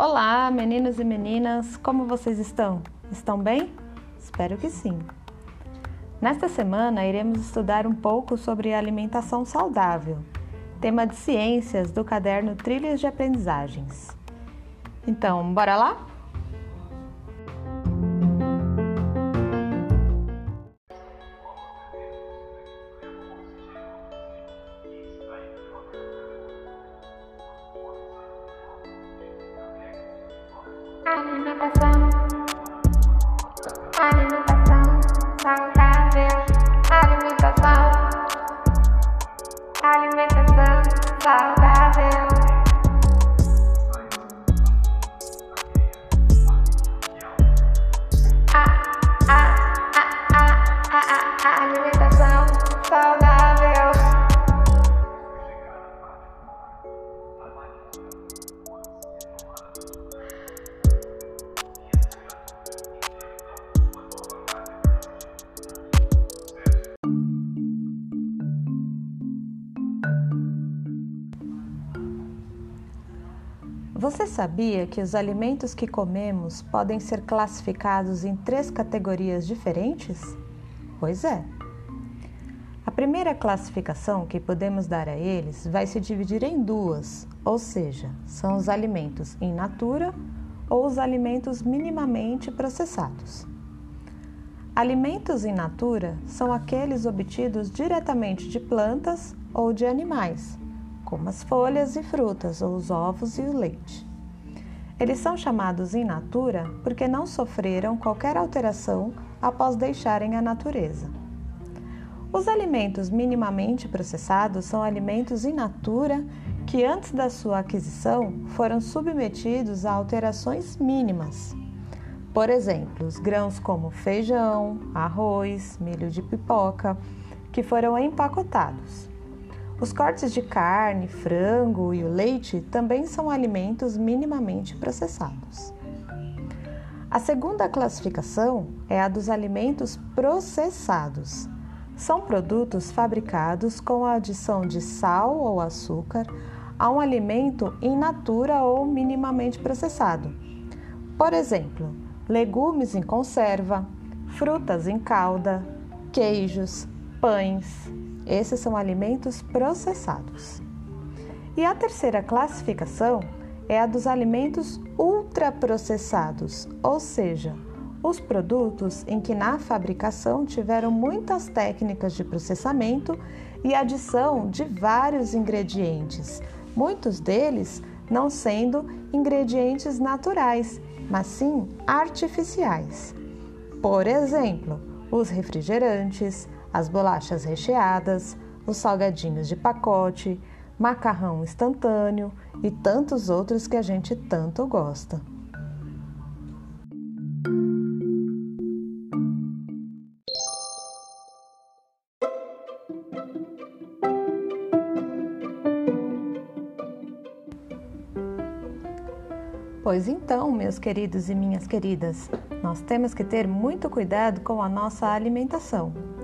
Olá, meninos e meninas, como vocês estão? Estão bem? Espero que sim. Nesta semana iremos estudar um pouco sobre alimentação saudável, tema de ciências do caderno Trilhas de Aprendizagens. Então, bora lá? Alimentação, alimentação saudável, alimentação, alimentação saudável. Você sabia que os alimentos que comemos podem ser classificados em três categorias diferentes? Pois é. A primeira classificação que podemos dar a eles vai se dividir em duas, ou seja, são os alimentos in natura ou os alimentos minimamente processados. Alimentos in natura são aqueles obtidos diretamente de plantas ou de animais como as folhas e frutas, ou os ovos e o leite. Eles são chamados in natura porque não sofreram qualquer alteração após deixarem a natureza. Os alimentos minimamente processados são alimentos in natura que, antes da sua aquisição, foram submetidos a alterações mínimas. Por exemplo, os grãos como feijão, arroz, milho de pipoca, que foram empacotados. Os cortes de carne, frango e o leite também são alimentos minimamente processados. A segunda classificação é a dos alimentos processados. São produtos fabricados com a adição de sal ou açúcar a um alimento in natura ou minimamente processado. Por exemplo, legumes em conserva, frutas em calda, queijos, pães, esses são alimentos processados. E a terceira classificação é a dos alimentos ultraprocessados, ou seja, os produtos em que na fabricação tiveram muitas técnicas de processamento e adição de vários ingredientes, muitos deles não sendo ingredientes naturais, mas sim artificiais. Por exemplo, os refrigerantes, as bolachas recheadas, os salgadinhos de pacote, macarrão instantâneo e tantos outros que a gente tanto gosta. Pois então, meus queridos e minhas queridas, nós temos que ter muito cuidado com a nossa alimentação.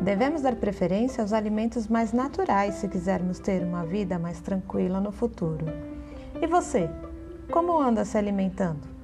Devemos dar preferência aos alimentos mais naturais se quisermos ter uma vida mais tranquila no futuro. E você, como anda se alimentando?